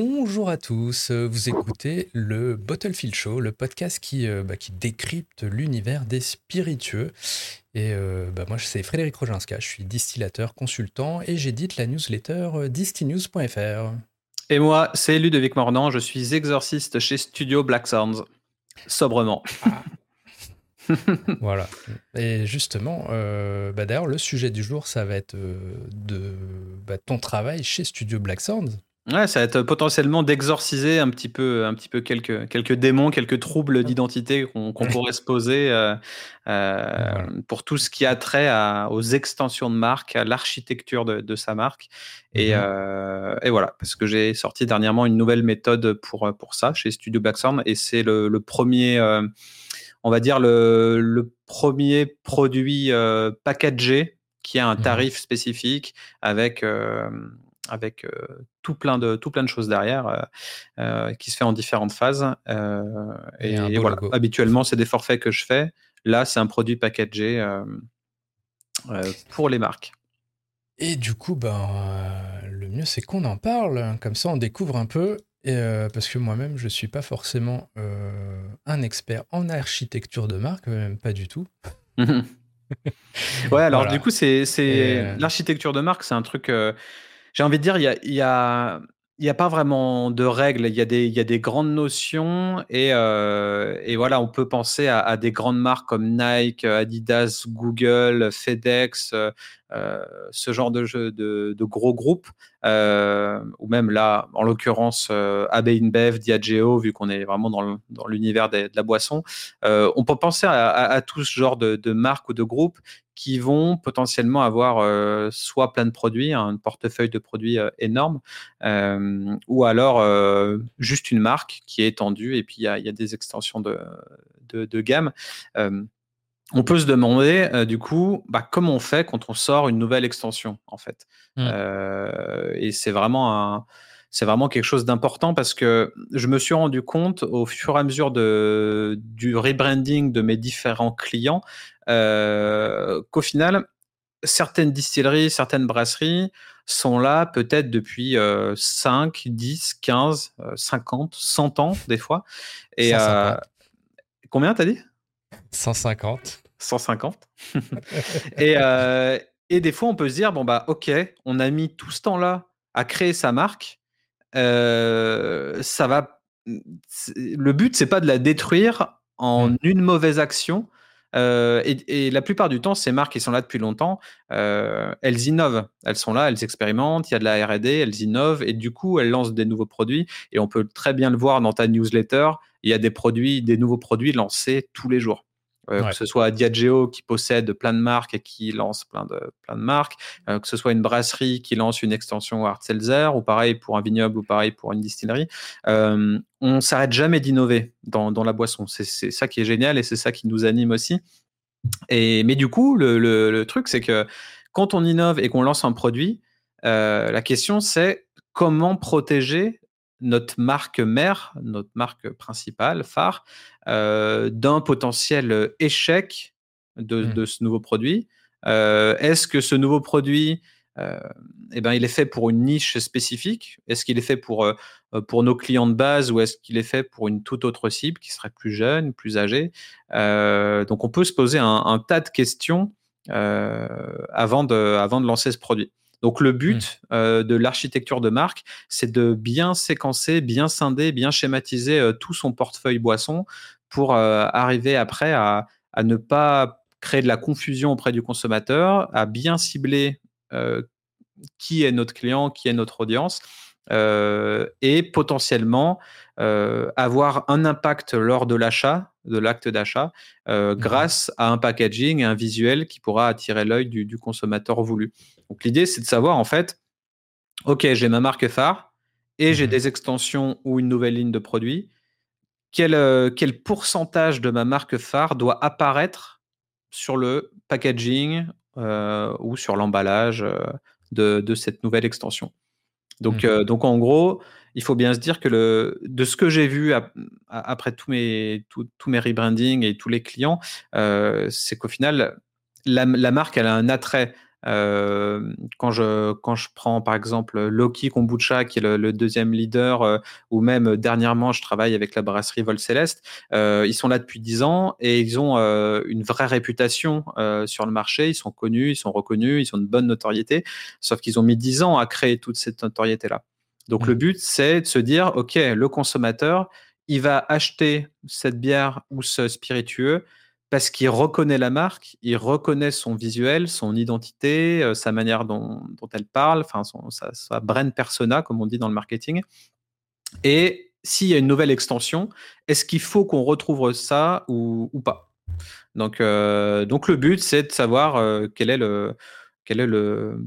Bonjour à tous, vous écoutez le Bottlefield Show, le podcast qui, euh, bah, qui décrypte l'univers des spiritueux. Et euh, bah, moi, c'est Frédéric Roginska, je suis distillateur, consultant et j'édite la newsletter euh, distinews.fr. Et moi, c'est Ludovic Mornan, je suis exorciste chez Studio Black Sounds. Sobrement. Ah. voilà. Et justement, bah, d'ailleurs, le sujet du jour, ça va être de ton travail chez Studio Black Sounds. Ouais, ça va être potentiellement d'exorciser un petit peu, un petit peu quelques, quelques démons, quelques troubles d'identité qu'on pourrait se poser euh, euh, pour tout ce qui a trait à, aux extensions de marque, à l'architecture de, de, sa marque. Et, mhm. euh, et voilà, parce que j'ai sorti dernièrement une nouvelle méthode pour, pour ça chez Studio Blackthorn et c'est le, le, premier, on va dire le, le premier produit packagé qui a un mhm. tarif spécifique avec avec euh, tout plein de tout plein de choses derrière euh, euh, qui se fait en différentes phases. et, voilà, habituellement c'est des forfaits que je fais. Là, c'est un produit packagé pour les marques. Et du coup, ben, le mieux c'est qu'on en parle, comme ça on découvre un peu. Et, parce que moi-même, je ne suis pas forcément un expert en architecture de marque, même pas du tout. ouais, alors du coup, c'est l'architecture de marque, c'est un truc j'ai envie de dire, il y a, y a il n'y a pas vraiment de règles. Il y a des, y a des grandes notions et, euh, et voilà, on peut penser à, des grandes marques comme Nike, Adidas, Google, FedEx, euh, euh ce genre de, jeu, de, gros groupes, ou même là, en l'occurrence, AB InBev, Diageo, vu qu'on est vraiment dans l'univers de, la boisson. On peut penser à, à, à, tout ce genre de marques ou de groupes qui vont potentiellement avoir euh, soit plein de produits, un portefeuille de produits euh, énorme, euh, ou alors juste une marque qui est étendue et puis il y a, y a, des extensions de, de, de gamme. on peut se demander du coup bah, comment on fait quand on sort une nouvelle extension en fait. Mmh. et c'est vraiment un c'est vraiment quelque chose d'important parce que je me suis rendu compte au fur et à mesure de, du rebranding de mes différents clients qu'au final, certaines distilleries, certaines brasseries sont là peut-être depuis 5, 10, 15, 50, 100 ans des fois. Et euh, combien t'as dit? 150. 150. et, euh, et des fois, on peut se dire bon bah ok, on a mis tout ce temps-là à créer sa marque. Euh, ça va. Le but, c'est pas de la détruire en mmh. une mauvaise action, euh, et, la plupart du temps, ces marques qui sont là depuis longtemps, euh, elles innovent. Elles sont là, elles expérimentent, il y a de la RD, elles innovent, et du coup, elles lancent des nouveaux produits. Et on peut très bien le voir dans ta newsletter, il y a des produits, des nouveaux produits lancés tous les jours. Euh, que ce soit Diageo qui possède plein de marques et qui lance plein de, plein de marques, euh, que ce soit une brasserie qui lance une extension Hard Seltzer, ou pareil pour un vignoble, ou pareil pour une distillerie. Euh, on s'arrête jamais d'innover dans, dans, la boisson. C'est ça qui est génial et c'est ça qui nous anime aussi. Et, mais du coup, le, le, le truc, c'est que quand on innove et qu'on lance un produit, euh, la question c'est comment protéger notre marque mère, notre marque principale, phare, euh, d'un potentiel échec de, mmh. de, ce nouveau produit. Euh, Est-ce que ce nouveau produit, euh, eh ben, il est fait pour une niche spécifique? Est-ce qu'il est fait pour, pour nos clients de base ou est-ce qu'il est fait pour une toute autre cible qui serait plus jeune, plus âgée? Donc, on peut se poser un, un tas de questions avant, de, avant de lancer ce produit. Donc le but mmh. euh, de l'architecture de marque, c'est de bien séquencer, bien scinder, bien schématiser euh, tout son portefeuille boisson pour euh, arriver après à, à, ne pas créer de la confusion auprès du consommateur, à bien cibler qui est notre client, qui est notre audience, et potentiellement euh, avoir un impact lors de l'achat, de l'acte d'achat, euh, mmh. grâce à un packaging, un visuel qui pourra attirer l'œil du, du, consommateur voulu. Donc l'idée, c'est de savoir en fait, ok, j'ai ma marque phare et mmh. j'ai des extensions ou une nouvelle ligne de produits. Quel, euh, quel pourcentage de ma marque phare doit apparaître sur le packaging ou sur l'emballage de, de cette nouvelle extension? Donc, mmh. euh, donc en gros, il faut bien se dire que de ce que j'ai vu après tous mes, tous mes rebrandings et tous les clients, euh, c'est qu'au final, la, marque, elle a un attrait Euh, quand, je, prends par exemple Loki Kombucha, qui est le, deuxième leader, euh, ou même dernièrement, je travaille avec la brasserie Vol Céleste, ils sont là depuis 10 ans et ils ont une vraie réputation sur le marché. Ils sont connus, ils sont reconnus, ils ont une bonne notoriété, sauf qu'ils ont mis 10 ans à créer toute cette notoriété-là. Donc le mmh. but, c'est de se dire, OK, le consommateur, il va acheter cette bière ou ce spiritueux parce qu'il reconnaît la marque, il reconnaît son visuel, son identité, euh, sa manière dont, elle parle, enfin sa, sa, brand persona, comme on dit dans le marketing. Et s'il y a une nouvelle extension, est-ce qu'il faut qu'on retrouve ça ou, pas? Donc, euh, donc le but, c'est de savoir euh, quel est le quel est le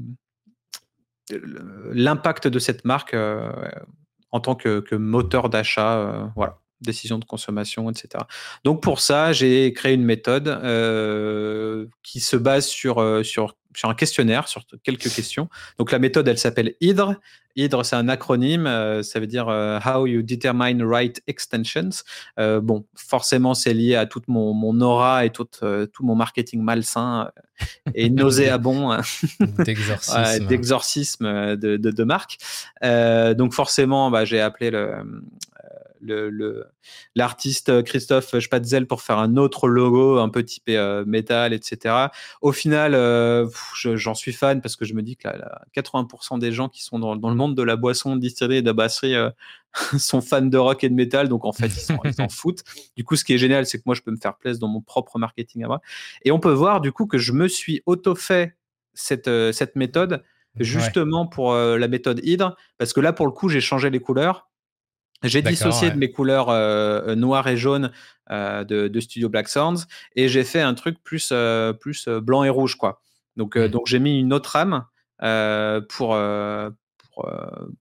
l'impact de cette marque en tant que, moteur d'achat. voilà décision de consommation, etc. Donc pour ça, j'ai créé une méthode euh, qui se base sur, euh, sur, sur un questionnaire, sur quelques questions. Donc la méthode, elle s'appelle HYDRE. HYDRE, c'est un acronyme, euh, ça veut dire How You Determine Right Extensions. bon, forcément, c'est lié à toute mon, mon aura et tout, tout mon marketing malsain et nauséabond d'exorcisme d'exorcisme de, de, de, marque. donc forcément, bah, j'ai appelé le le, l'artiste Christophe Spatzel pour faire un autre logo un peu typé euh, métal, etc. Au final, euh, j'en suis fan parce que je me dis que 80% des gens qui sont dans, le monde de la boisson, de distillerie et de la brasserie euh, sont fans de rock et de métal, donc en fait, ils s'en foutent. Du coup, ce qui est génial, c'est que moi, je peux me faire plaisir dans mon propre marketing à moi. Et on peut voir du coup que je me suis auto-fait cette, cette méthode justement pour la méthode Hydre, parce que là, pour le coup, j'ai changé les couleurs j'ai dissocié de mes couleurs euh, euh, noires et jaunes euh, de, Studio Black Sounds et j'ai fait un truc plus, plus blanc et rouge. Quoi. Donc, mmh. donc j'ai mis une autre rame pour, pour,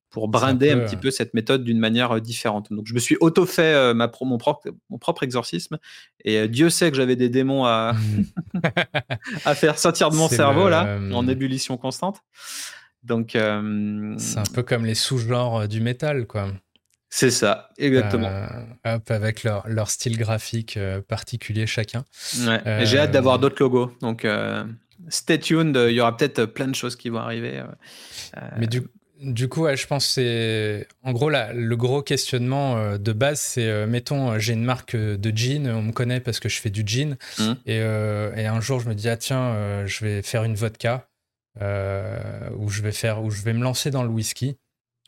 pour brinder un, petit peu cette méthode d'une manière différente. Donc je me suis auto-fait ma mon, propre, mon propre exorcisme et Dieu sait que j'avais des démons à, mmh. à faire sortir de mon cerveau là, en ébullition constante. Donc c'est un peu comme les sous-genres du métal, quoi. C'est ça, exactement. Euh, avec leur, leur style graphique euh, particulier chacun. Ouais. J'ai hâte d'avoir euh, d'autres logos. Donc, stay tuned. Il y aura peut-être plein de choses qui vont arriver. Mais du, du coup, je pense que c'est. En gros, là, le gros questionnement de base, c'est mettons, j'ai une marque de jean, on me connaît parce que je fais du jean. Mmh. Et, et, un jour, je me dis, ah tiens, je vais faire une vodka. ou je vais faire, ou je vais me lancer dans le whisky.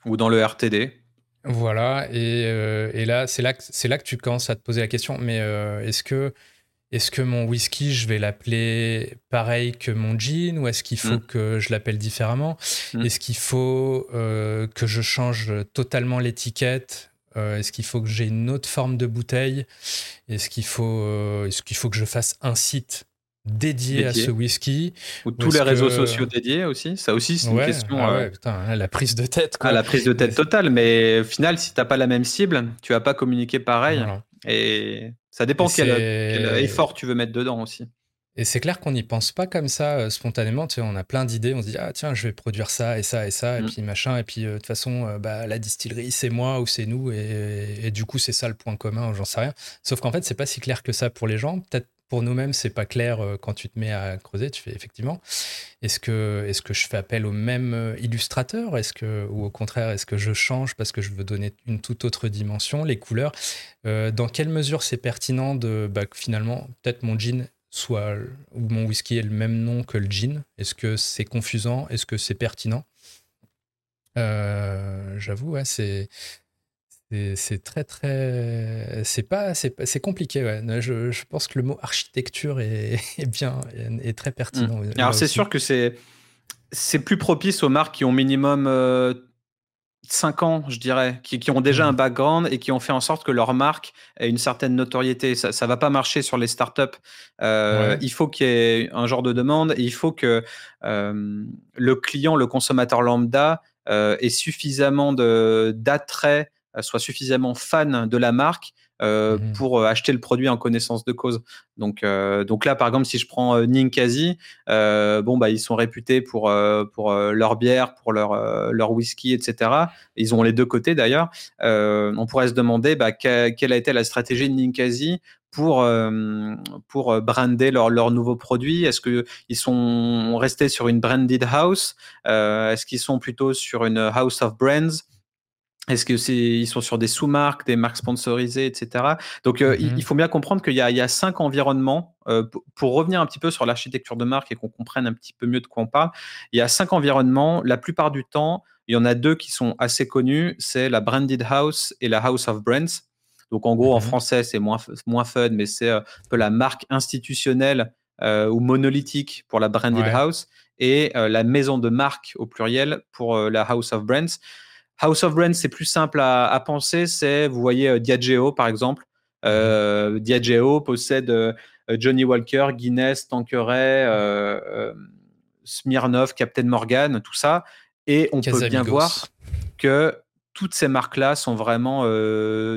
Ou dans le RTD. Voilà, et, euh, et là, c'est là, que, là que tu commences à te poser la question, mais euh, est-ce que, est que mon whisky, je vais l'appeler pareil que mon gin, ou est-ce qu'il faut mm. que je l'appelle différemment? Mm. Est-ce qu'il faut euh, que je change totalement l'étiquette? Est-ce qu'il faut que j'ai une autre forme de bouteille? Est-ce qu'il faut, est-ce qu'il faut que je fasse un site? Dédié, à ce whisky. Ou tous les réseaux sociaux dédiés aussi. Ça aussi, c'est une question. Ah euh, putain, la prise de tête. Quoi. Ah, la prise de tête totale. Mais au final, si tu n'as pas la même cible, tu vas pas communiquer pareil. Et ça dépend quel, effort tu veux mettre dedans aussi. Et c'est clair qu'on n'y pense pas comme ça euh, spontanément. Tu sais, on a plein d'idées. On se dit, ah tiens, je vais produire ça et ça et ça. Et mm. puis machin. Et puis euh, de toute façon, bah, la distillerie, c'est moi ou c'est nous. Et, et, du coup, c'est ça le point commun. J'en sais rien. Sauf qu'en fait, c'est pas si clair que ça pour les gens. Peut-être pour nous-mêmes, c'est pas clair euh, quand tu te mets à creuser. Tu fais effectivement, est-ce que, est que je fais appel au même euh, illustrateur? Est-ce que, Ou au contraire, est-ce que je change parce que je veux donner une toute autre dimension, les couleurs? Euh, Dans quelle mesure c'est pertinent de bah, finalement, peut-être mon jean soit ou mon whisky ait le même nom que le jean? Est-ce que c'est confusant? Est-ce que c'est pertinent? J'avoue, ouais, c'est c'est très très c'est pas c'est compliqué ouais. je, je, pense que le mot architecture est, est bien est très pertinent mmh. alors c'est sûr que c'est c'est plus propice aux marques qui ont minimum euh, 5 ans je dirais qui, qui ont déjà mmh. un background et qui ont fait en sorte que leur marque ait une certaine notoriété ça ça va pas marcher sur les startups euh, il faut qu'il y ait un genre de demande et il faut que euh, le client le consommateur lambda euh, ait suffisamment d'attrait euh, soit suffisamment fan de la marque mmh pour acheter le produit en connaissance de cause. Donc, donc là, par exemple, si je prends Ninkasi, bon bah ils sont réputés pour pour leur bière, pour leur leur whisky, etc. Ils ont les deux côtés d'ailleurs. on pourrait se demander bah, quelle a été la stratégie de Ninkasi pour, pour brander leurs leur nouveaux produits Est-ce qu'ils sont restés sur une branded house? Est-ce qu'ils sont plutôt sur une house of brands? Est-ce que c'est ils sont sur des sous-marques, des marques sponsorisées, etc. Donc mmh il, faut bien comprendre qu'il y, y a, cinq environnements. pour revenir un petit peu sur l'architecture de marque et qu'on comprenne un petit peu mieux de quoi on parle, il y a cinq environnements. La plupart du temps, il y en a deux qui sont assez connus. C'est la branded house et la house of brands. Donc en gros, en mmh français, c'est moins, moins fun, mais c'est un peu la marque institutionnelle ou monolithique pour la branded house et la maison de marque au pluriel pour la house of brands. House of Brands, c'est plus simple à, penser. C'est, vous voyez, euh, Diageo, par exemple. Euh, Diageo possède euh, Johnny Walker, Guinness, Tanqueray, Smirnoff, Captain Morgan, tout ça. Et on peut bien voir que toutes ces marques-là sont vraiment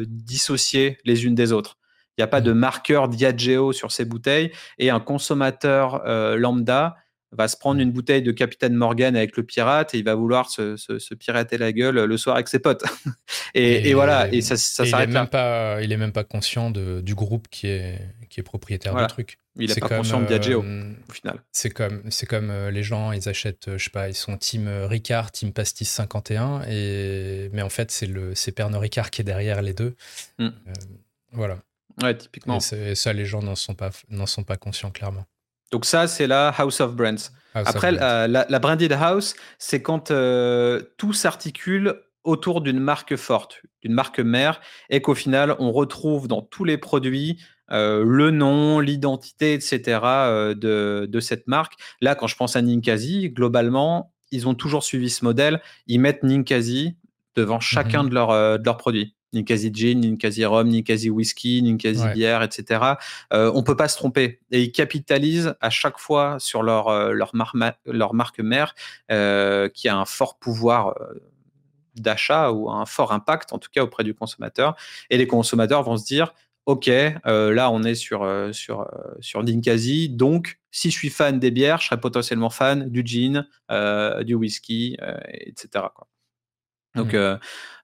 dissociées les unes des autres. Il n'y a pas de mhm. marqueur Diageo sur ces bouteilles et un consommateur lambda va se prendre une bouteille de Capitaine Morgan avec le pirate et il va vouloir se, pirater la gueule le soir avec ses potes. et, voilà, et ça, ça s'arrête Même pas, il est même pas conscient de, du groupe qui est, qui est propriétaire du truc. Il n'est pas conscient de Diageo, euh, au final. C'est comme, c'est comme euh, les gens, ils achètent, euh, je sais pas, ils sont team Ricard, team Pastis 51, et... mais en fait, c'est, le, c'est Pernod Ricard qui est derrière les deux. Mm. voilà. Ouais, typiquement. Et, ça, les gens n'en sont, pas, n'en sont pas conscients, clairement. Donc ça, c'est la House of Brands. Après, La, branded house, c'est quand euh, tout s'articule autour d'une marque forte, d'une marque mère, et qu'au final, on retrouve dans tous les produits euh, le nom, l'identité, etc. Euh, de, cette marque. Là, quand je pense à Ninkasi, globalement, ils ont toujours suivi ce modèle. Ils mettent Ninkasi devant chacun mhm. de, de leurs produits. Ninkasi Gin, Ninkasi Rhum, Ninkasi Whisky, Ninkasi Bière, etc. Euh, on peut pas se tromper. Et ils capitalisent à chaque fois sur leur, euh, leur, leur marque mère euh, qui a un fort pouvoir euh, d'achat ou un fort impact, en tout cas auprès du consommateur. Et les consommateurs vont se dire, OK, là on est sur, sur, sur Ninkasi, donc si je suis fan des bières, je serais potentiellement fan du gin, du whisky, etc. Quoi. Donc, mmh. euh,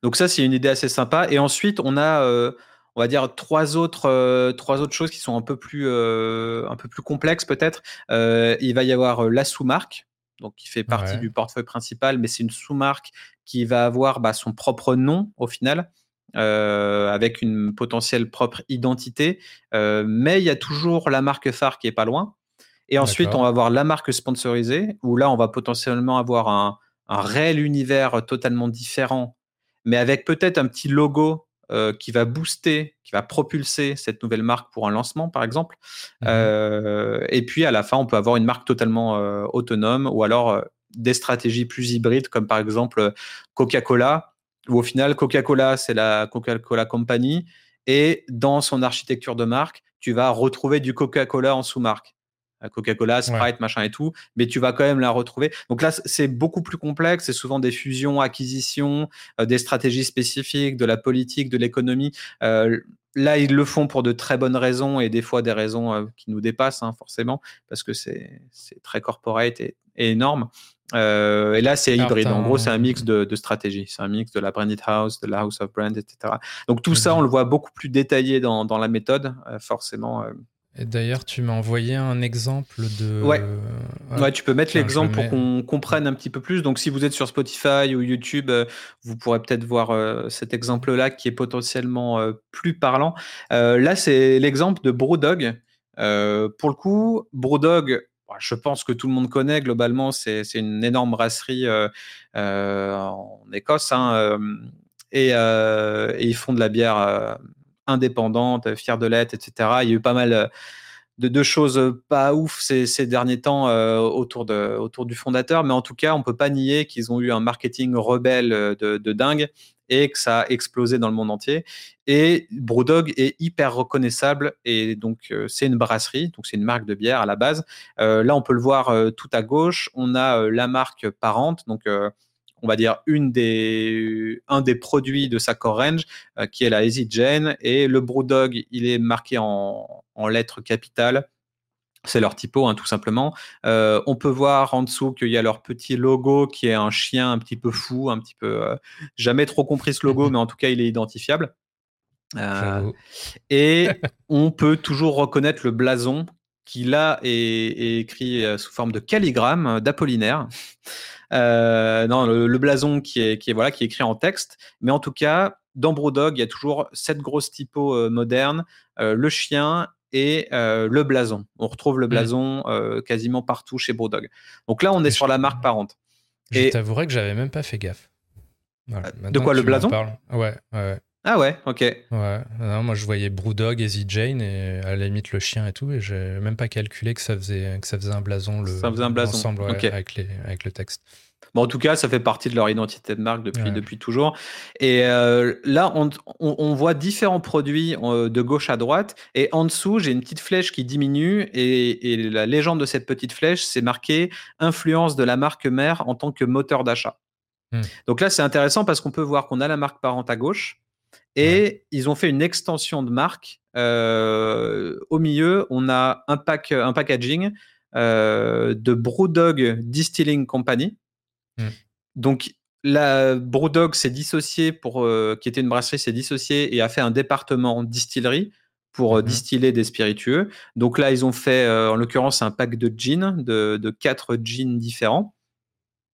donc ça, c'est une idée assez sympa. Et ensuite, on a, euh, on va dire, trois autres, euh, trois autres choses qui sont un peu plus, un peu plus complexes peut-être. il va y avoir la sous-marque, donc qui fait partie du portefeuille principal, mais c'est une sous-marque qui va avoir bah, son propre nom au final. avec une potentielle propre identité, mais il y a toujours la marque phare qui est pas loin. Et ensuite, on va avoir la marque sponsorisée, où là, on va potentiellement avoir un, un réel univers totalement différent, mais avec peut-être un petit logo euh, qui va booster, qui va propulser cette nouvelle marque pour un lancement, par exemple. Mmh euh, et puis à la fin, on peut avoir une marque totalement euh, autonome ou alors des stratégies plus hybrides, comme par exemple Coca-Cola, où au final, Coca-Cola, c'est la Coca-Cola Company. Et dans son architecture de marque, tu vas retrouver du Coca-Cola en sous-marque. Coca-Cola, Sprite, machin et tout, mais tu vas quand même la retrouver. Donc là, c'est beaucoup plus complexe. C'est souvent des fusions, acquisitions, euh, des stratégies spécifiques, de la politique, de l'économie. Euh, là, ils le font pour de très bonnes raisons et des fois des raisons euh, qui nous dépassent, hein, forcément, parce que c'est très corporate et, énorme. et là, c'est hybride. En gros, c'est un mix de, de stratégies. C'est un mix de la branded house, de la house of brand, etc. Donc tout ça, on le voit beaucoup plus détaillé dans, dans la méthode, forcément. D'ailleurs, tu m'as envoyé un exemple de. Ouais. ouais, tu peux mettre l'exemple pour qu'on comprenne un petit peu plus. Donc, si vous êtes sur Spotify ou YouTube, euh, vous pourrez peut-être voir euh, cet exemple-là qui est potentiellement euh, plus parlant. là, c'est l'exemple de Brewdog. pour le coup, Brewdog, bah, je pense que tout le monde connaît globalement. C'est une énorme brasserie en Écosse. Hein, et, et, ils font de la bière indépendante, fière de l'être, etc. Il y a eu pas mal euh, de, choses pas ouf ces, derniers temps euh, autour, de, autour du fondateur, mais en tout cas, on peut pas nier qu'ils ont eu un marketing rebelle euh, de, dingue et que ça a explosé dans le monde entier. Et Brewdog est hyper reconnaissable et donc c'est une brasserie, donc c'est une marque de bière à la base. là, on peut le voir tout à gauche. On a la marque parente, donc on va dire, une des, un des produits de sa core range, qui est la EasyGen. Et le Brewdog, il est marqué en, en lettres capitales c'est leur typo, hein, tout simplement. Euh, on peut voir en dessous qu'il y a leur petit logo qui est un chien un petit peu fou, un petit peu. Euh, jamais trop compris ce logo, mais en tout cas, il est identifiable. Euh, et on peut toujours reconnaître le blason qui là est, écrit sous forme de calligramme d'Apollinaire. Non, le, blason qui est, qui est voilà qui est écrit en texte, mais en tout cas dans Brodog, il y a toujours cette grosse typo moderne, le chien et euh, le blason. On retrouve le mmh. blason euh, quasiment partout chez Brodog. Donc là, on est sur la marque parente. Je t'avouerai que j'avais même pas fait gaffe. Euh, de quoi le blason? ouais, ouais. Ah ouais, ok. Ouais, moi je voyais Brewdog, Easy Jane et à la limite le chien et tout, et j'ai même pas calculé que ça faisait, que ça faisait un blason, le, ça faisait un blason. ensemble avec, les, avec le texte en tout cas, ça fait partie de leur identité de marque depuis, depuis toujours. Et euh, là, on, voit différents produits euh, de gauche à droite. Et en dessous, j'ai une petite flèche qui diminue. Et, la légende de cette petite flèche, c'est marqué influence de la marque mère en tant que moteur d'achat. Hmm. Donc là, c'est intéressant parce qu'on peut voir qu'on a la marque parente à gauche. Et ils ont fait une extension de marque. Euh, au milieu, on a un, pack, un packaging de Brewdog Distilling Company. Mm. Donc, la Brewdog s'est dissociée pour, euh, qui était une brasserie, s'est dissociée et a fait un département distillerie pour euh, mm-hmm. distiller des spiritueux. Donc là, ils ont fait, euh, en l'occurrence, un pack de gin, de, de quatre gins différents.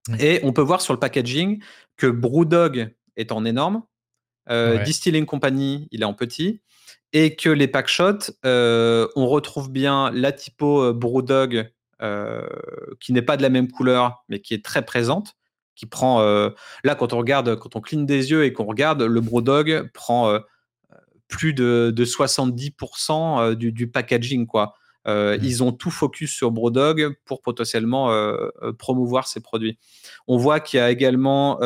Mm. Et on peut voir sur le packaging que Brewdog est en énorme, Distilling Company, il est en petit, et que les pack shots, on retrouve bien la typo Brewdog euh, qui n'est pas de la même couleur, mais qui est très présente, qui prend euh, là quand on regarde, quand on cligne des yeux et qu'on regarde, le Brodog prend euh, plus de, 70% du, packaging quoi. Mmh. Ils ont tout focus sur Brodog pour potentiellement promouvoir ces produits. On voit qu'il y a également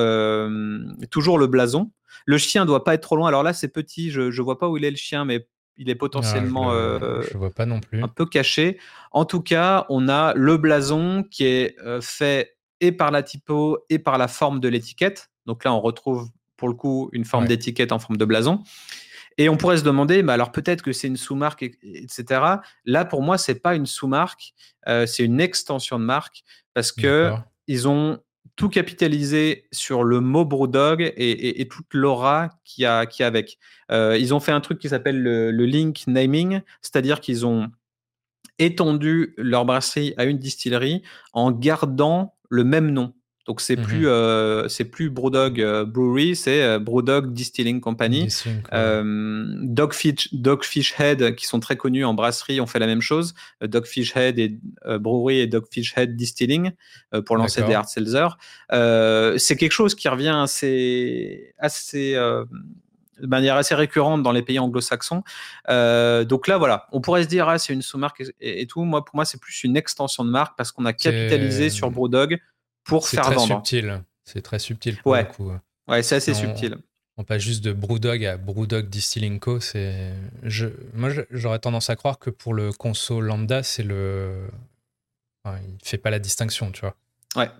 toujours le blason. Le chien doit pas être trop loin. Alors là, c'est petit. Je ne vois pas où il est le chien, mais il est potentiellement ah, je, vois pas non plus. un peu caché. En tout cas, on a le blason qui est euh, fait et par la typo et par la forme de l'étiquette. Donc là, on retrouve pour le coup une forme d'étiquette en forme de blason. Et on pourrait se demander, bah alors peut-être que c'est une sous-marque, etc. Là, pour moi, c'est pas une sous-marque, euh, c'est une extension de marque parce que ils ont tout capitalisé sur le mot Brewdog et, toute l'aura qu'il y, a, avec. Euh, ils ont fait un truc qui s'appelle le, link naming, c'est-à-dire qu'ils ont étendu leur brasserie à une distillerie en gardant le même nom. Donc c'est mmh plus euh, c'est plus Brewdog euh, Brewery, c'est euh, Brewdog Distilling Company. Dogfish, Dogfish Head qui sont très connus en brasserie ont fait la même chose. Dogfish Head et Brewery et Dogfish Head Distilling pour lancer des hard seltzer. c'est quelque chose qui revient assez assez de manière assez récurrente dans les pays anglo-saxons. donc là, voilà, on pourrait se dire, ah, c'est une sous-marque et, tout. Moi, pour moi, c'est plus une extension de marque parce qu'on a capitalisé sur Brewdog pour faire très vendre. Subtil. C'est très subtil pour ouais. le coup. Ouais, c'est assez subtil. On passe juste de Brewdog à Brewdog Distilling Co. C'est, je, moi, j'aurais tendance à croire que pour le conso lambda, c'est le, enfin, il fait pas la distinction, tu vois. Ouais.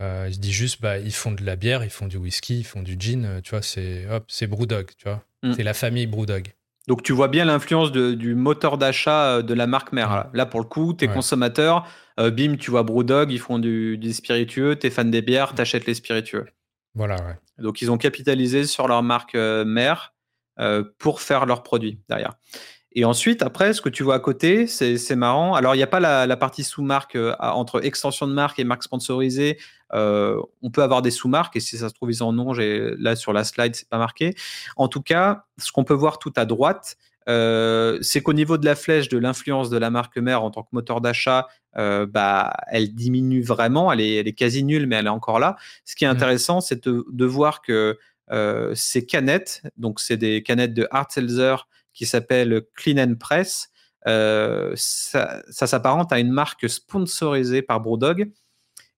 Euh, il se dit juste, bah, ils font de la bière, ils font du whisky, ils font du gin, euh, tu vois, c'est hop, c'est Brewdog, tu vois. Mm. C'est la famille Brewdog. Donc tu vois bien l'influence du moteur d'achat euh, de la marque mère. Là, pour le coup, tes consommateurs, euh, bim, tu vois Brewdog, ils font du, du spiritueux, t'es fan des bières, t'achètes les spiritueux. Voilà, ouais. Donc ils ont capitalisé sur leur marque euh, mère pour faire leurs produits derrière. Et ensuite, après, ce que tu vois à côté, c'est marrant. Alors, il n'y a pas la, partie sous-marque entre extension de marque et marque sponsorisée. on peut avoir des sous-marques et si ça se trouve, ils en ont. Là, sur la slide, c'est pas marqué. En tout cas, ce qu'on peut voir tout à droite, c'est qu'au niveau de la flèche de l'influence de la marque mère en tant que moteur d'achat, bah, elle diminue vraiment. Elle est, elle est, quasi nulle, mais elle est encore là. Ce qui est mmh. intéressant, c'est de, de, voir que ces canettes, donc c'est des canettes de Hard Seltzer qui s'appelle Clean and Press. Euh, ça, s'apparente à une marque sponsorisée par Brewdog.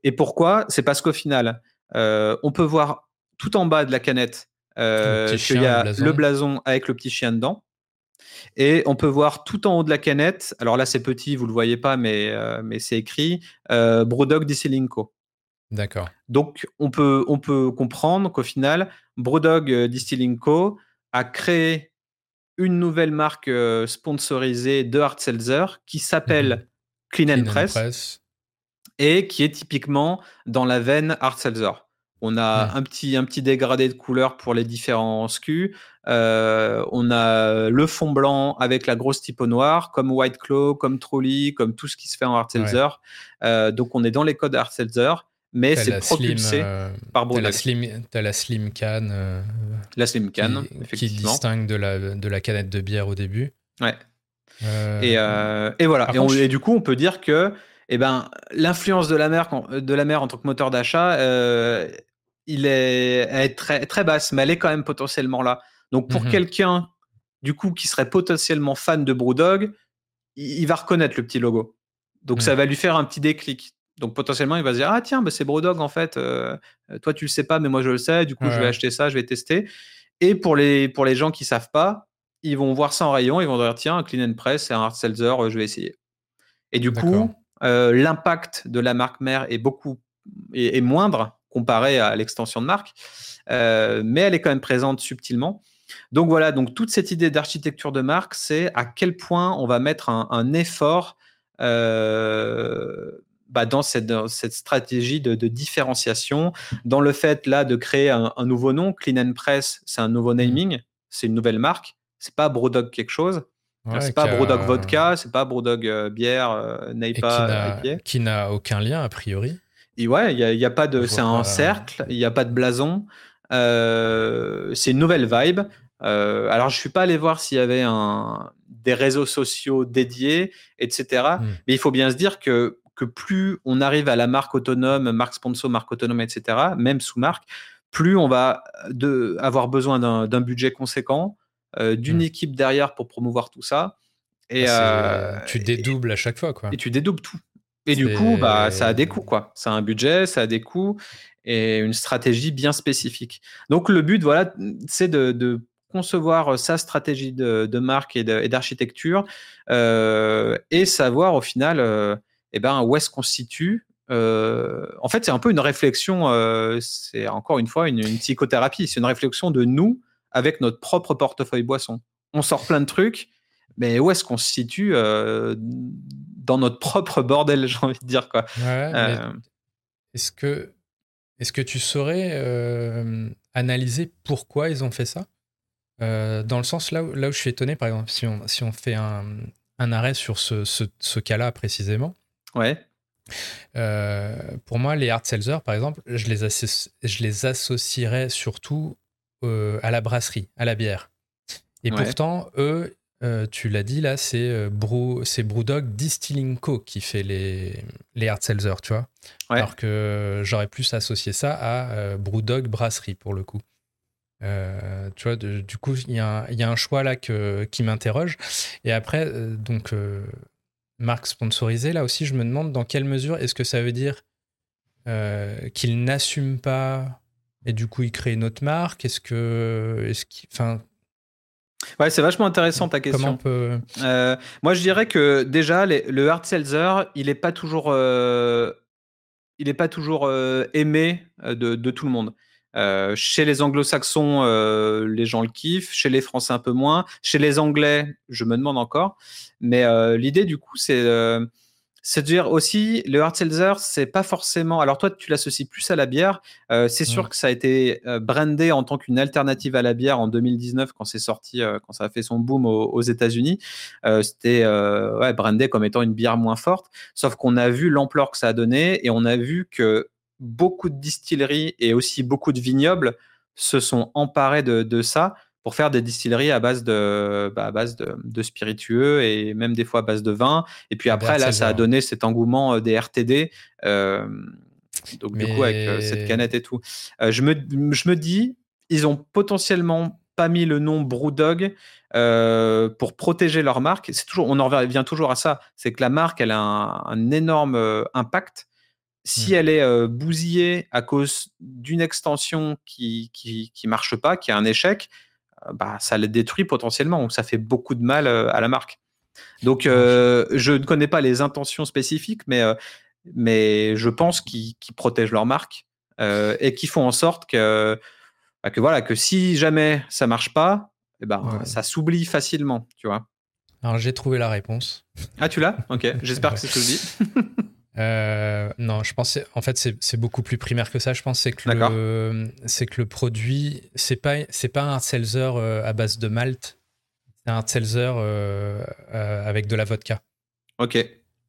Et pourquoi? C'est parce qu'au final, euh, on peut voir tout en bas de la canette euh, qu'il y a le blason. avec le petit chien dedans. Et on peut voir tout en haut de la canette, alors là c'est petit, vous ne le voyez pas, mais, mais c'est écrit, Brewdog Distilling Co. D'accord. Donc, on peut, on peut comprendre qu'au final, Brewdog Distilling Co. a créé une nouvelle marque sponsorisée de Hard Seltzer qui s'appelle Mhm. Clean, and Clean and Press Press. et qui est typiquement dans la veine Hard Seltzer. On a un, petit, un petit dégradé de couleur pour les différents SKU. Euh, on a le fond blanc avec la grosse typo noire, comme White Claw, comme Trolley, comme tout ce qui se fait en Hard. Euh, donc on est dans les codes Hard mais c'est propulsé slim, euh, par la slim, t'as la slim can La Slim Can, qui, distingue de la, de la canette de bière au début. Ouais. Et, et voilà. Et, on- contre, je- et du coup, on peut dire que eh ben, l'influence de la mer, de la mer en tant que moteur d'achat, euh, il est, elle est très, très basse, mais elle est quand même potentiellement là. Donc pour Mhm. quelqu'un, du coup, qui serait potentiellement fan de Brewdog, il, il va reconnaître le petit logo. Donc ça va lui faire un petit déclic. Donc potentiellement, il va se dire ah tiens, bah, c'est Brewdog en fait. euh, toi tu le sais pas, mais moi je le sais. Du coup, je vais acheter ça, je vais tester. Et pour les pour les gens qui savent pas, ils vont voir ça en rayon, ils vont dire tiens, un Clean and Press, c'est un hard seltzer, euh, je vais essayer. Et du coup, euh, l'impact de la marque mère est beaucoup est, est moindre comparé à l'extension de marque, euh, mais elle est quand même présente subtilement. Donc voilà, donc toute cette idée d'architecture de marque, c'est à quel point on va mettre un, un effort euh, bah, dans, cette, dans cette stratégie de, de différenciation, dans le fait là de créer un, un nouveau nom. Clean and Press, c'est un nouveau naming, c'est une nouvelle marque. C'est pas Brewdog quelque chose. ouais, c'est pas qui a- vodka, c'est pas Brewdog euh, bière, euh, qui n'a aucun lien a priori. Et ouais, il y a, il y a pas de, c'est un cercle, il n'y a pas de blason. Euh, c'est une nouvelle vibe. Euh, alors, je suis pas allé voir s'il y avait un, des réseaux sociaux dédiés, etc. Mm. Mais il faut bien se dire que, que plus on arrive à la marque autonome, marque sponsor, marque autonome, etc., même sous marque, plus on va de, avoir besoin d'un budget conséquent, euh, d'une Mm. équipe derrière pour promouvoir tout ça. Et, Ah, tu dédoubles à chaque fois, quoi. et tu dédoubles tout. Et du coup, bah, ça a des coûts, quoi. Ça a un budget, ça a des coûts et une stratégie bien spécifique. Donc, le but, voilà, c'est de, de concevoir sa stratégie de, de marque et d'architecture euh, et savoir au final, euh, eh ben, où est-ce qu'on se situe. Euh, en fait, c'est un peu une réflexion, euh, c'est encore une fois une, une psychothérapie, c'est une réflexion de nous avec notre propre portefeuille boisson. On sort plein de trucs, mais où est-ce qu'on se situe euh, dans notre propre bordel, j'ai envie de dire quoi. Ouais, Euh, est-ce que, est-ce que tu saurais euh, analyser pourquoi ils ont fait ça? Euh, Dans le sens là où, là où je suis étonné, par exemple, si on, si on fait un, un arrêt sur ce, ce, ce cas-là précisément, ouais, pour moi, les hard seltzer, par exemple, je les, je les associerais surtout à la brasserie, à la bière. Et Ouais. pourtant, eux, euh, tu l'as dit là, c'est euh, Brew, c'est Brewdog Distilling Co. qui fait les, les hard seltzer, tu vois. Ouais. Alors que j'aurais plus associé ça à euh, Brewdog Brasserie pour le coup. Euh, tu vois, de- du coup, il y, a un- il y a un choix là que, qui m'interroge. Et après, euh, donc, marque sponsorisée, là aussi, je me demande dans quelle mesure est-ce que ça veut dire qu'ils n'assument pas et du coup ils créent une autre marque? Est-ce que. Est-ce qu'ils- enfin, ouais, c'est vachement intéressant ta question. on peut. Euh, moi, je dirais que déjà, les- le hard seltzer, il n'est pas toujours, euh, il est pas toujours euh, aimé de, de tout le monde. Chez les anglo-saxons, les gens le kiffent. Chez les français, un peu moins. Chez les anglais, je me demande encore. Mais l'idée, du coup, c'est euh, c'est de dire aussi, le hard seltzer, c'est pas forcément. Alors, toi, tu l'associes plus à la bière. Euh, c'est sûr que ça a été euh, brandé en tant qu'une alternative à la bière en 2019 quand c'est sorti, euh, quand ça a fait son boom aux, aux États-Unis. Euh, C'était ouais, brandé comme étant une bière moins forte. Sauf qu'on a vu l'ampleur que ça a donné et on a vu que beaucoup de distilleries et aussi beaucoup de vignobles se sont emparés de, de ça pour faire des distilleries à base de, bah, à base de, de spiritueux et même des fois à base de vin. Et puis Des après, là, ça a donné cet engouement euh, des RTD. euh, donc, du coup, avec euh, cette canette et tout. Euh, je, me, je me dis, ils ont potentiellement pas mis le nom Brewdog pour protéger leur marque. C'est toujours, on en revient toujours à ça. C'est que la marque, elle a un, un énorme impact. Si Mm. elle est euh, bousillée à cause d'une extension qui, qui, qui marche pas, qui a un échec, bah, ça la détruit potentiellement. Donc, ça fait beaucoup de mal euh, à la marque. Donc, euh, je ne connais pas les intentions spécifiques, mais euh, mais je pense qu'ils protègent leur marque et qui font en sorte que, bah, que, voilà, que si jamais ça marche pas, eh ben, ça s'oublie facilement, tu vois. Alors j'ai trouvé la réponse. Ah tu l'as? Ok, j'espère que c'est ce que je dis. Euh, non, je pense en fait c'est beaucoup plus primaire que ça. Je pense c'est que le c'est que le produit c'est pas c'est pas un seltzer euh, à base de malt, c'est un seltzer euh, avec de la vodka. Ok.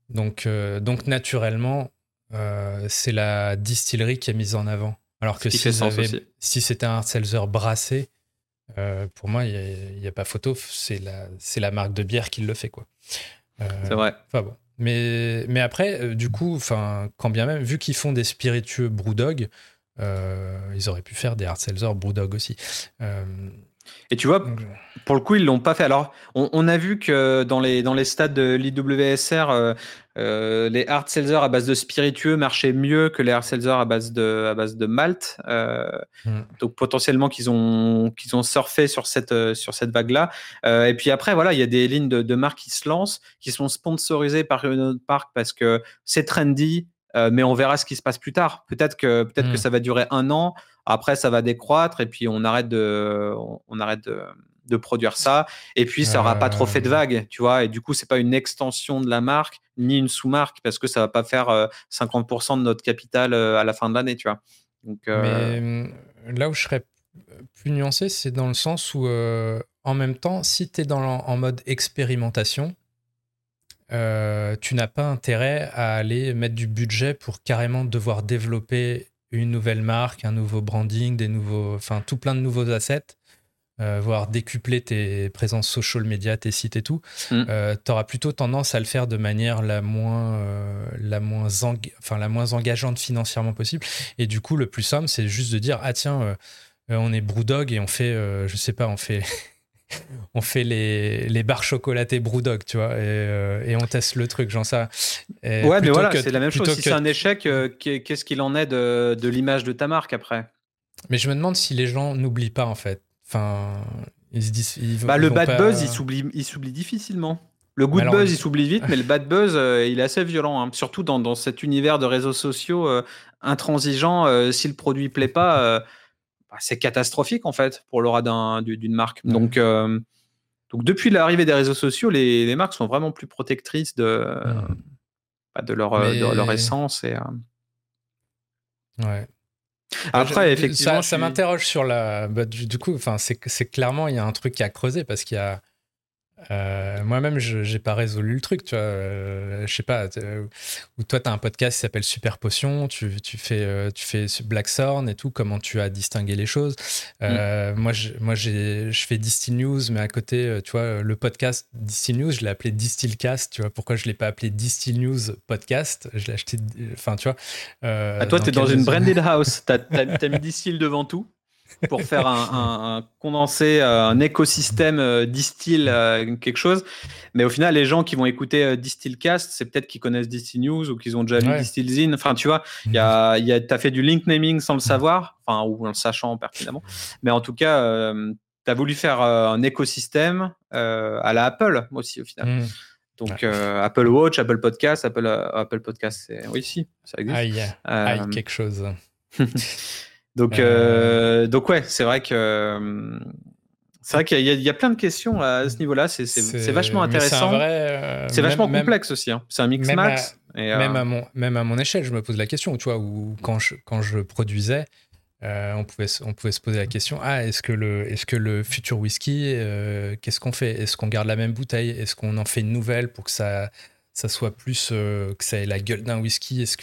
Donc donc naturellement c'est la distillerie qui est mise en avant. Alors que si, si c'était un seltzer brassé, pour moi il n'y a, a, pas photo. C'est la c'est la marque de bière qui le fait quoi. c'est vrai. Enfin bon. Mais, mais après, euh, du coup, quand bien même, vu qu'ils font des spiritueux Brewdog, euh, ils auraient pu faire des hard seltzer Brewdog aussi. Euh, et tu vois, pour le coup, ils l'ont pas fait. Alors, on, a vu que dans les, dans les stades de l'IWSR, euh, euh, les hard seltzer à base de spiritueux marchaient mieux que les hard seltzer à base de, à base de malt. Euh, hmm. Donc, potentiellement, qu'ils ont, qu'ils ont surfé sur cette, sur cette vague-là. et puis après, voilà, il y a des lignes de, de marques qui se lancent, qui sont sponsorisées par une autre marque parce que c'est trendy, mais on verra ce qui se passe plus tard. Peut-être que, peut-être que hmm. ça va durer un an. Après, ça va décroître et puis on arrête de, on arrête de, produire ça. Et puis, ça n'aura pas trop fait de euh. vagues, tu vois. Et du coup, c'est pas une extension de la marque ni une sous-marque parce que ça va pas faire 50% euh, de notre capital euh, à la fin de l'année, tu vois. Donc, Mais là où je serais plus nuancé, c'est dans le sens où, en même temps, si tu es dans, en mode expérimentation, tu n'as pas intérêt à aller mettre du budget pour carrément devoir développer une nouvelle marque, un nouveau branding, des nouveaux, enfin tout plein de nouveaux assets, euh, voire décupler tes présences social media, tes sites et tout, mm. euh, tu auras plutôt tendance à le faire de manière la moins, euh, la, moins enfin, la moins engageante financièrement possible. Et du coup, le plus simple, c'est juste de dire ah tiens, on est Brewdog et on fait, je sais pas, on fait on fait les, les barres chocolatées Brewdog, tu vois, et, euh, on teste le truc, genre ça. ouais, mais voilà, c'est la même chose. Si c'est un échec, euh, qu'est-ce qu'il en est de, de l'image de ta marque après? Mais je me demande si les gens n'oublient pas, en fait. Enfin, ils se disent. bah, le bad buzz, il s'oublie, il s'oublie difficilement. Le good buzz, il s'oublie vite, mais le bad buzz, euh, il est assez violent. Hein. Surtout dans, dans, cet univers de réseaux sociaux intransigeants. si le produit plaît pas bah, c'est catastrophique en fait pour l'aura d'une marque. Donc, euh, donc depuis l'arrivée des réseaux sociaux, les, marques sont vraiment plus protectrices de, bah, de, leur, leur essence. Et, euh. Ouais. Après, effectivement. Ça, m'interroge sur la. Bah, du, du, coup, c'est clairement, il y a un truc à creuser parce qu'il y a euh, moi-même, je n'ai pas résolu le truc, tu vois. Euh, je sais pas. Ou toi, tu as un podcast qui s'appelle Super Potion, tu, tu fais, euh, tu fais Black Thorn et tout, comment tu as distingué les choses. Mm. Moi, je, moi je fais Distill News, mais à côté, tu vois, le podcast Distill News, je l'ai appelé Distillcast, tu vois. Pourquoi je ne l'ai pas appelé Distill News Podcast? Je l'ai acheté, enfin, tu vois. à ah, toi, tu es dans une branded house, tu as, mis Distill devant tout? Pour faire un, un, condensé, euh, un écosystème euh, distill euh, quelque chose. Mais au final, les gens qui vont écouter Distillcast, c'est peut-être qu'ils connaissent Distill News ou qu'ils ont déjà vu Distillzine. Enfin, tu vois, il y a, y a, as fait du link naming sans le savoir, enfin, ou en le sachant pertinemment. Mais en tout cas, tu as voulu faire un écosystème à la Apple aussi, au final. Mmh. Donc Apple Watch, Apple Podcast, Apple, Apple Podcast, c'est oui, si, ça existe. Aïe, aïe quelque chose. Donc, euh, donc ouais, c'est vrai que euh, c'est vrai qu'il y, a plein de questions à ce niveau-là. C'est vachement intéressant. C'est euh, vachement complexe aussi. Hein. C'est un mix max. même, à mon, même à mon échelle, je me pose la question. Tu vois, où quand je, quand je produisais, on, pouvait, on pouvait se poser la question ah, est-ce que, le, est -ce que le futur whisky, qu'est-ce qu'on fait? Est-ce qu'on garde la même bouteille? Est-ce qu'on en fait une nouvelle pour que ça ça soit plus euh, que ça ait la gueule d'un whisky Est-ce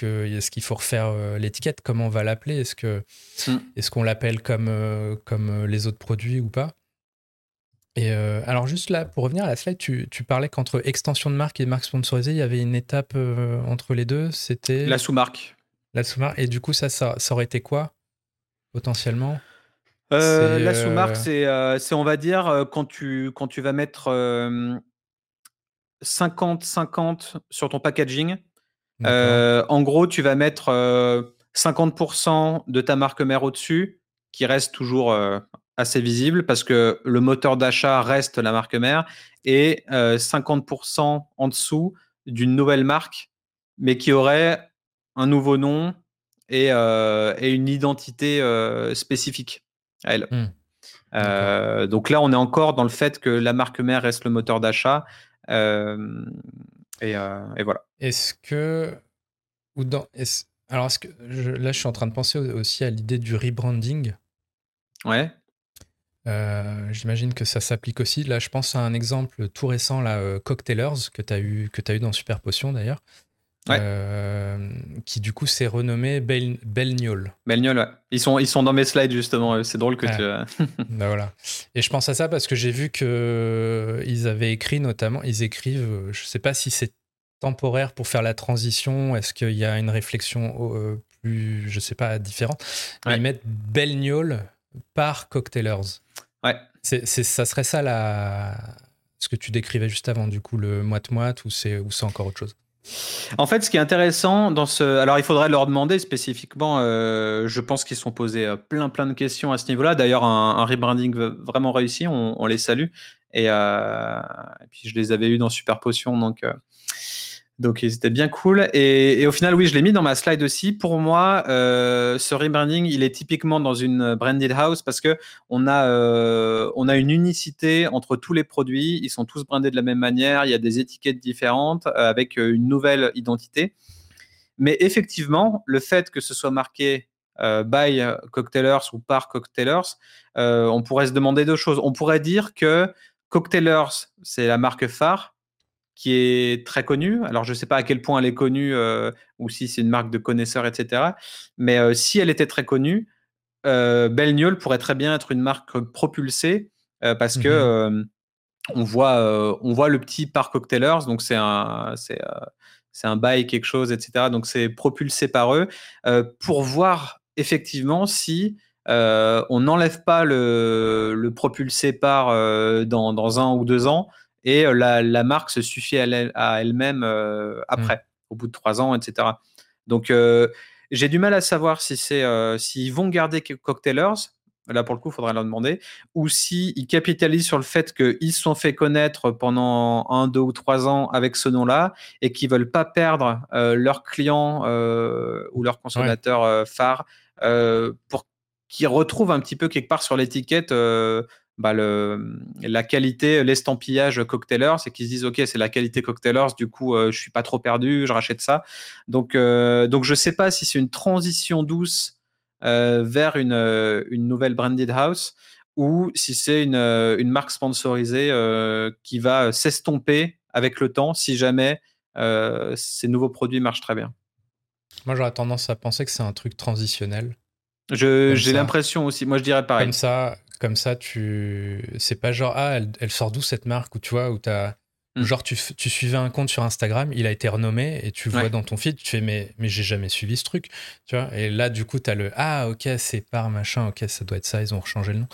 qu'il faut refaire euh, l'étiquette? Comment on va l'appeler? Est-ce que mm. est-ce qu'on l'appelle comme euh, comme les autres produits ou pas? Et alors juste là pour revenir à la slide, tu, tu parlais qu'entre extension de marque et marque sponsorisée, il y avait une étape entre les deux. C'était la sous-marque. La sous-marque. Et du coup ça, ça, ça aurait été quoi potentiellement? La sous-marque c'est c'est on va dire quand tu quand tu vas mettre 50-50 sur ton packaging. Euh, en gros, tu vas mettre 50% euh, de ta marque mère au-dessus, qui reste toujours euh, assez visible parce que le moteur d'achat reste la marque mère, et 50% en dessous d'une nouvelle marque, mais qui aurait un nouveau nom et, et une identité spécifique à elle. Mmh. donc là, on est encore dans le fait que la marque mère reste le moteur d'achat. Et, et, voilà. Est-ce que. Ou dans, alors, est-ce que là, je suis en train de penser aussi à l'idée du rebranding. Ouais. Euh, j'imagine que ça s'applique aussi. Là, je pense à un exemple tout récent, là, euh, Cocktailers, que tu as, eu, que as eu dans Super Potion d'ailleurs. Euh, qui du coup s'est renommé Bel Belniol. Belniol, ouais. Ils sont, ils sont dans mes slides justement. C'est drôle que tu. ben voilà. Et je pense à ça parce que j'ai vu que ils avaient écrit notamment, ils écrivent, je sais pas si c'est temporaire pour faire la transition, est-ce qu'il y a une réflexion plus, je sais pas, différente. ils mettent Belniol par Cocktailers. Ouais. C'est, ça serait ça la... ce que tu décrivais juste avant, du coup, le moite-moite, ou c'est, ou c'est encore autre chose? En fait, ce qui est intéressant dans ce, alors il faudrait leur demander spécifiquement. Euh, je pense qu'ils sont posés euh, plein plein de questions à ce niveau-là. D'ailleurs, un, rebranding vraiment réussi, on, les salue. Et, euh, et, puis je les avais eu dans Super Potion, donc donc c'était bien cool. Et, au final, oui, je l'ai mis dans ma slide aussi. Pour moi, euh, ce rebranding, il est typiquement dans une branded house parce que on a, euh, on a une unicité entre tous les produits. Ils sont tous brandés de la même manière. Il y a des étiquettes différentes euh, avec une nouvelle identité. Mais effectivement, le fait que ce soit marqué by Cocktailers ou par Cocktailers, on pourrait se demander deux choses. On pourrait dire que Cocktailers, c'est la marque phare qui est très connue. Alors, je ne sais pas à quel point elle est connue euh, ou si c'est une marque de connaisseurs, etc. Mais euh, si elle était très connue, euh, pourrait très bien être une marque propulsée euh, parce que mmh on voit, on voit le petit par Cocktailers, donc c'est un, c'est, un bail quelque chose, etc. Donc c'est propulsé par eux pour voir effectivement si on n'enlève pas le, le propulsé par dans, dans un ou deux ans et euh, la, marque se suffit à elle-même euh, après, mmh. au bout de trois ans, etc. Donc, euh, j'ai du mal à savoir si c'est s'ils vont garder Cocktailers. Là, pour le coup, il faudrait leur demander. Ou s'ils capitalisent sur le fait qu'ils se sont fait connaître pendant un, deux ou trois ans avec ce nom-là et qu'ils veulent pas perdre leurs clients ou leurs consommateurs phares pour qu'ils retrouvent un petit peu quelque part sur l'étiquette bah, le, la qualité, l'estampillage cocktailers, c'est qu'ils se disent ok c'est la qualité cocktailers, du coup euh, je suis pas trop perdu, je rachète ça. Donc euh, donc je sais pas si c'est une transition douce euh, vers une, une nouvelle branded house ou si c'est une, une marque sponsorisée qui va s'estomper avec le temps si jamais ces nouveaux produits marchent très bien. Moi j'aurais tendance à penser que c'est un truc transitionnel. J'ai l'impression aussi. Moi, je dirais pareil. Comme ça, comme ça, tu. C'est pas genre, ah, elle, sort d'où cette marque Ou tu vois, où t'as. Hmm. Genre, tu, tu, suivais un compte sur Instagram, il a été renommé et tu vois dans ton feed, tu fais, mais, mais j'ai jamais suivi ce truc. Tu vois et là, du coup, tu as le Ah, ok, c'est par machin, ok, ça doit être ça, ils ont changé le nom.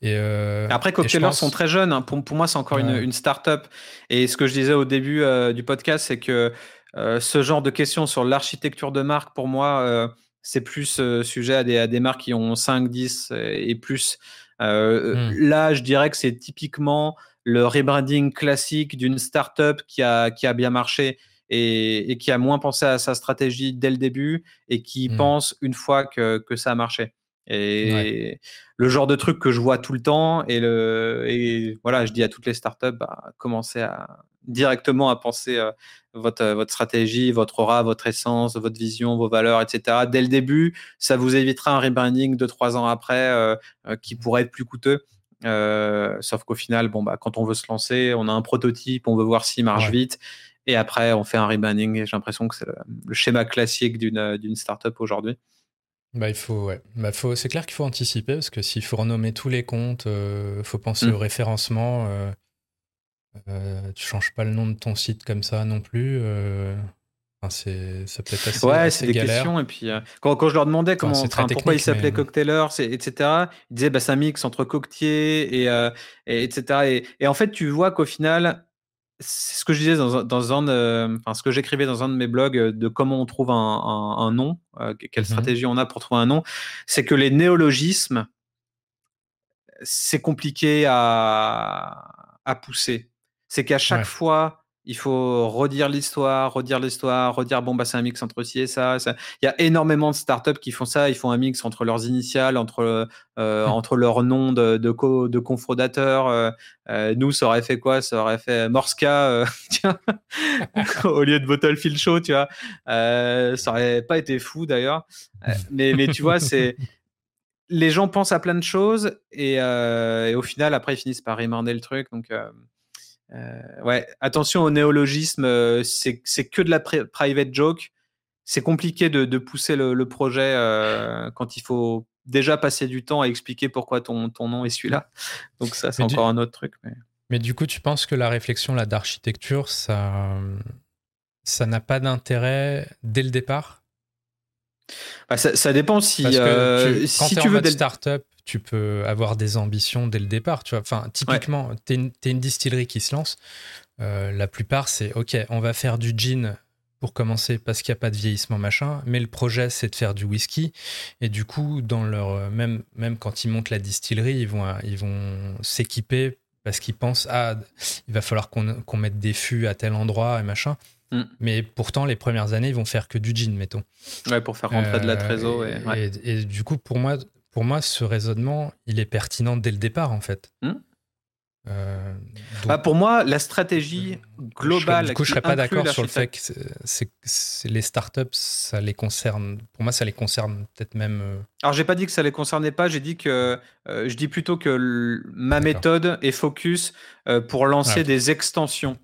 Et euh, Après, Cocktailers sont très jeunes. Hein. Pour, pour, moi, c'est encore une, une start-up. Et ce que je disais au début euh, du podcast, c'est que euh, ce genre de questions sur l'architecture de marque, pour moi, c'est plus sujet à des, à des marques qui ont 5, 10 et plus. Euh, mmh. Là, je dirais que c'est typiquement le rebranding classique d'une startup qui a, qui a bien marché et, qui a moins pensé à sa stratégie dès le début et qui mmh. pense une fois que, que ça a marché. Et le genre de truc que je vois tout le temps et, le, et voilà, je dis à toutes les startups, bah, commencez à, directement à penser euh, votre, euh, votre stratégie, votre aura, votre essence, votre vision, vos valeurs, etc. Dès le début, ça vous évitera un rebranding deux, trois ans après euh, qui pourrait être plus coûteux. sauf qu'au final, bon, bah, quand on veut se lancer, on a un prototype, on veut voir s'il marche vite. Et après, on fait un rebranding. J'ai l'impression que c'est le, schéma classique d'une startup aujourd'hui. Bah, il faut, ouais. Bah, faut, c'est clair qu'il faut anticiper parce que s'il faut renommer tous les comptes, il faut penser mmh. au référencement. Euh, tu changes pas le nom de ton site comme ça non plus. Euh, c'est, ça peut être assez, ouais, c'est des questions. Et puis, euh, quand, quand, je leur demandais comment, pourquoi il s'appelait Cocktailers, etc., ils disaient bah, c'est un mix entre cocktail et, et etc. Et, en fait, tu vois qu'au final, c'est ce que je disais dans, dans un, enfin, ce que j'écrivais dans un de mes blogs de comment on trouve un, un, nom, quelle mmh stratégie on a pour trouver un nom, c'est que les néologismes, c'est compliqué à, à pousser c'est qu'à chaque fois il faut redire l'histoire, redire l'histoire, redire bon bah c'est un mix entre ci et ça. Il y a énormément de startups qui font ça. Ils font un mix entre leurs initiales, entre euh, hmm. entre leurs noms de de, co de. Euh, euh, nous, ça aurait fait quoi? Ça aurait fait Morska, tiens, au lieu de Bottlefield Show, tu vois? ça aurait pas été fou d'ailleurs. mais mais tu vois, c'est les gens pensent à plein de choses et, et, au final, après, ils finissent par remarder le truc. Donc, euh, ouais, attention au néologisme, euh, c'est que de la private joke. C'est compliqué de, pousser le, projet euh, quand il faut déjà passer du temps à expliquer pourquoi ton, ton nom est celui-là. Donc ça, c'est encore un autre truc. Mais... mais... du coup, tu penses que la réflexion là d'architecture, ça, ça n'a pas d'intérêt dès le départ? Bah, ça, dépend si, tu, si tu veux startup tu peux avoir des ambitions dès le départ. Tu vois. Enfin, typiquement, tu es, une distillerie qui se lance. Euh, la plupart, c'est OK, on va faire du gin pour commencer parce qu'il n'y a pas de vieillissement machin, mais le projet c'est de faire du whisky et du coup dans leur même même quand ils montent la distillerie ils vont ils vont s'équiper parce qu'ils pensent ah il va falloir qu'on mette des fûts à tel endroit et machin mm. mais pourtant les premières années ils vont faire que du gin mettons ouais pour faire rentrer de la euh, trésor et, et, du coup pour moi pour moi, ce raisonnement, il est pertinent dès le départ, en fait. Hmm. Euh, bah, pour moi, la stratégie globale. Je, du coup, je serais pas d'accord sur le fait que c'est, les startups, ça les concerne. Pour moi, ça les concerne peut-être même. Euh, Alors, j'ai pas dit que ça les concernait pas. J'ai dit que euh, je dis plutôt que ma méthode est focus pour lancer ah, des extensions.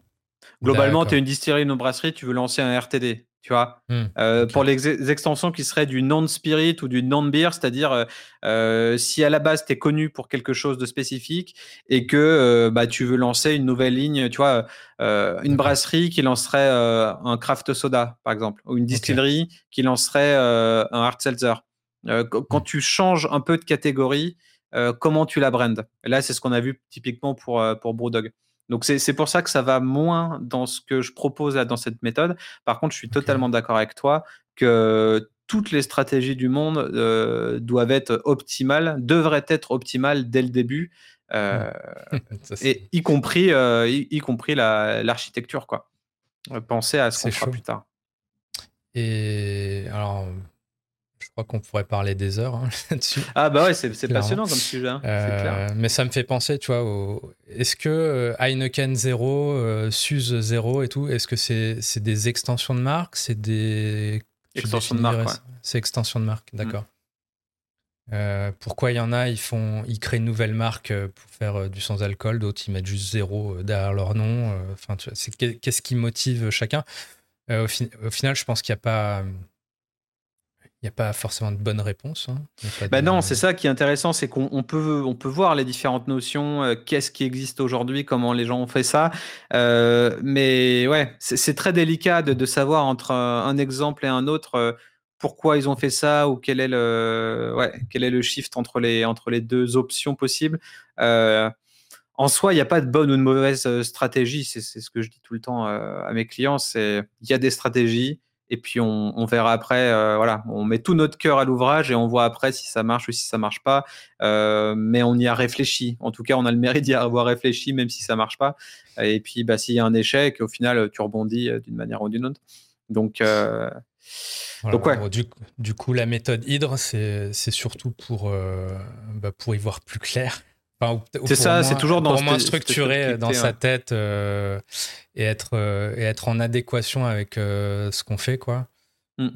Globalement, tu es une distillerie, une brasserie, tu veux lancer un RTD tu vois. Hmm, euh, pour les extensions qui seraient du non-spirit ou du non-beer, c'est-à-dire euh, euh, si à la base tu es connu pour quelque chose de spécifique et que bah, tu veux lancer une nouvelle ligne, tu vois, une brasserie qui lancerait un craft soda, par exemple, ou une distillerie qui lancerait un hard seltzer. quand hmm. tu changes un peu de catégorie, comment tu la brandes? Là, c'est ce qu'on a vu typiquement pour, pour Brewdog. Donc c'est pour ça que ça va moins dans ce que je propose là, dans cette méthode. Par contre, je suis totalement d'accord avec toi que toutes les stratégies du monde euh, doivent être optimales, devraient être optimales dès le début, euh, et y compris, euh, y, compris l'architecture. quoi. Penser à ce qu'on fera plus tard. Et alors, crois qu'on pourrait parler des heures hein, là-dessus. Ah bah ouais, c'est passionnant comme sujet. Hein, euh, mais ça me fait penser, tu vois, au... est-ce que euh, Heineken 0, euh, Suze 0 et tout, est-ce que c'est des extensions de marque C'est des... Extensions de marque, C'est extensions de marque, d'accord. pourquoi il y en a, ils font, ils créent une nouvelle marque pour faire du sans-alcool, d'autres ils mettent juste zéro derrière leur nom. Enfin, qu'est-ce qui motive chacun? Au, au, final, je pense qu'il n'y a pas, n'y a pas forcément de bonne réponse. Hein. Bah non, c'est ça qui est intéressant, c'est qu'on peut, on peut voir les différentes notions, euh, qu'est-ce qui existe aujourd'hui, comment les gens ont fait ça. Euh, mais ouais, c'est très délicat de, savoir entre un, exemple et un autre euh, pourquoi ils ont fait ça ou quel est le, ouais, quel est le shift entre les, entre les deux options possibles. en soi, il n'y a pas de bonne ou de mauvaise stratégie. C'est ce que je dis tout le temps à mes clients. C'est il y a des stratégies et puis on, verra après. Euh, voilà, on met tout notre cœur à l'ouvrage et on voit après si ça marche ou si ça marche pas. Euh, mais on y a réfléchi. En tout cas, on a le mérite d'y avoir réfléchi, même si ça marche pas. Et puis, bah, s'il y a un échec, au final, tu rebondis euh, d'une manière ou d'une autre. Donc, donc ouais. du, coup, la méthode Hydre, c'est surtout pour, bah, pour y voir plus clair c'est ça, c'est toujours dans pour moins structuré dans sa tête euh, et être euh, et être en adéquation avec euh, ce qu'on fait quoi. Mm.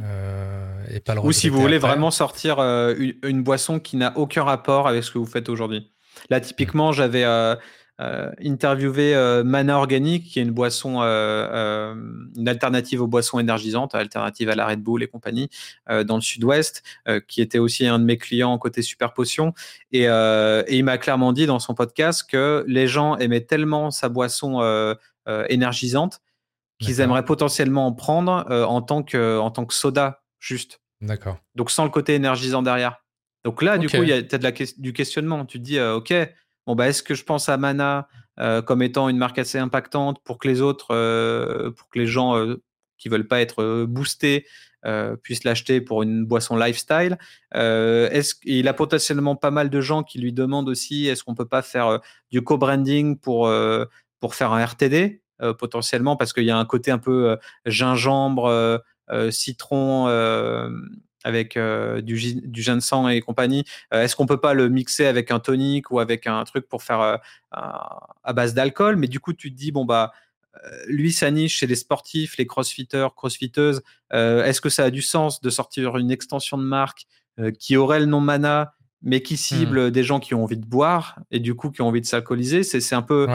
et pas le Ou si vous voulez vraiment sortir une, boisson qui n'a aucun rapport avec ce que vous faites aujourd'hui. Là, typiquement, j'avais euh, interviewé euh, Mana Organique, qui est une boisson, euh, une alternative aux boissons énergisantes, alternative à la Red Bull et compagnie, dans le sud-ouest, qui était aussi un de mes clients côté Super Potion. Et, il m'a clairement dit dans son podcast que les gens aimaient tellement sa boisson énergisante qu'ils aimeraient potentiellement en prendre en, tant que, en tant que soda, juste. D'accord. Donc sans le côté énergisant derrière. Donc là, du coup, il y a peut-être du questionnement. Tu te dis, OK, bon, bah, est-ce que je pense à Mana euh, comme étant une marque assez impactante pour que les autres, euh, pour que les gens euh, qui veulent pas être boostés puissent l'acheter pour une boisson lifestyle Est-ce qu'il a potentiellement pas mal de gens qui lui demandent aussi est-ce qu'on peut pas faire du co-branding pour, pour faire un RTD potentiellement parce qu'il y a un côté un peu gingembre, citron avec du, du ginseng et compagnie. Est-ce qu'on peut pas le mixer avec un tonic ou avec un truc pour faire à base d'alcool? Mais du coup, tu te dis bon bah lui, sa niche, c'est les sportifs, les crossfitters, crossfiteuses. Est-ce que ça a du sens de sortir une extension de marque qui aurait le nom Mana, mais qui cible mmh. des gens qui ont envie de boire et du coup qui ont envie de s'alcooliser? C'est un peu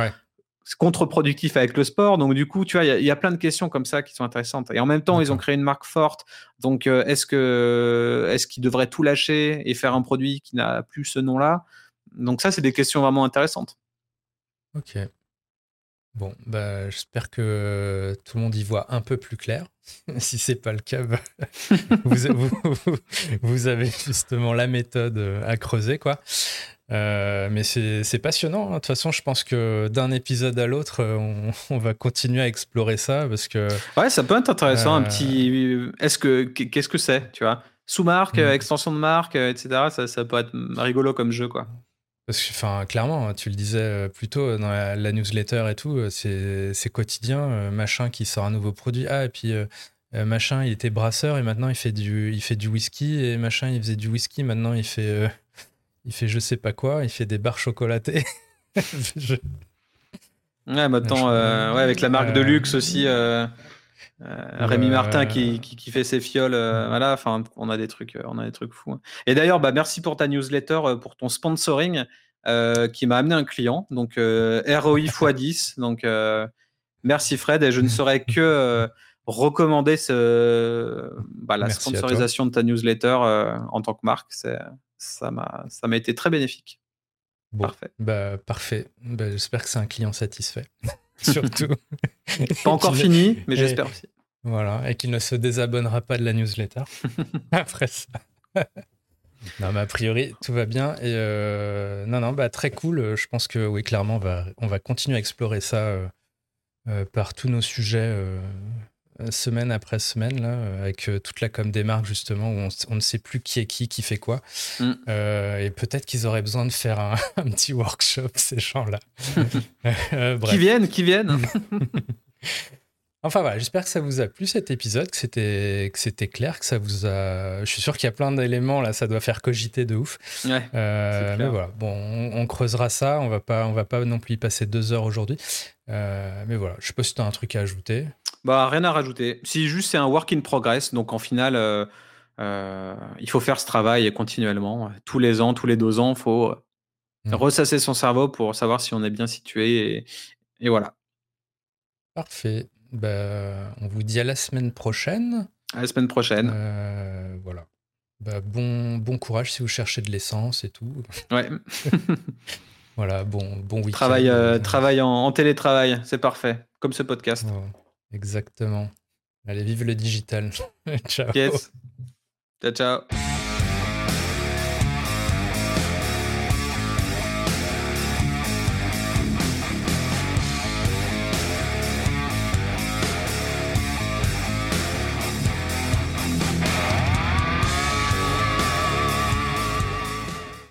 contre-productif avec le sport. Donc, du coup, tu vois, il y, a plein de questions comme ça qui sont intéressantes. Et en même temps, ils ont créé une marque forte. Donc, est-ce que est-ce qu'ils devraient tout lâcher et faire un produit qui n'a plus ce nom-là? Donc, ça, c'est des questions vraiment intéressantes. Ok. Bon, bah, j'espère que tout le monde y voit un peu plus clair. si c'est pas le cas, bah, vous, avez justement la méthode à creuser, quoi. Euh, mais c'est passionnant. Hein. De toute façon, je pense que d'un épisode à l'autre, on, va continuer à explorer ça parce que. Ouais, ça peut être intéressant. Un petit. Est-ce que qu'est-ce que c'est, tu vois? Sous-marque, mm. extension de marque, etc. Ça, ça peut être rigolo comme jeu, quoi. Parce que, enfin, clairement, hein, tu le disais euh, plus tôt euh, dans la, newsletter et tout, euh, c'est quotidien. machin qui sort un nouveau produit. Ah, et puis machin, il était brasseur et maintenant il fait du, il fait du whisky. Et machin, il faisait du whisky. Maintenant, il fait, il fait je sais pas quoi. Il fait des barres chocolatées. Ouais, maintenant, ouais, avec la marque de luxe aussi. Euh, Rémi Martin qui, qui, fait ses fioles, euh, voilà. Enfin, on a des trucs, euh, on a des trucs fous. Hein. Et d'ailleurs, bah, merci pour ta newsletter, pour ton sponsoring, qui m'a amené un client. Donc ROI x 10. Donc merci Fred, et je ne saurais que recommander ce, bah, la sponsorisation de ta newsletter en tant que marque. Ça m'a, ça m'a été très bénéfique. parfait. Bah, parfait. Bah, j'espère que c'est un client satisfait. Surtout. Pas encore fini, mais j'espère aussi. Voilà, et qu'il ne se désabonnera pas de la newsletter après ça. non, mais a priori, tout va bien. Et euh, non, non, bah, très cool. Je pense que oui, clairement, on va, on va continuer à explorer ça euh, euh, par tous nos sujets semaine après semaine, là, avec toute la com des marques, justement, où on, ne sait plus qui est qui, qui fait quoi. Mm. et peut-être qu'ils auraient besoin de faire un, un petit workshop, ces gens-là. qui viennent, qui viennent. Enfin voilà, j'espère que ça vous a plu cet épisode, que c'était que c'était clair, que ça vous a. Je suis sûr qu'il y a plein d'éléments là, ça doit faire cogiter de ouf. Ouais, euh, mais voilà, bon, on, creusera ça. On va pas, on va pas non plus y passer deux heures aujourd'hui. Euh, mais voilà, je sais pas si tu as un truc à ajouter. Bah rien à rajouter. Si juste c'est un work in progress, donc en final, euh, il faut faire ce travail continuellement, tous les ans, tous les deux ans, il faut mm. ressasser son cerveau pour savoir si on est bien situé et, et voilà. Parfait. Bah, on vous dit à la semaine prochaine. À la semaine prochaine. Euh, voilà. Bah, bon, bon courage si vous cherchez de l'essence et tout. Ouais. voilà, bon, bon week-end. Travail, euh, travail en, télétravail, c'est parfait, comme ce podcast. exactement. Allez, vive le digital. ciao. Yes. Ciao, ciao.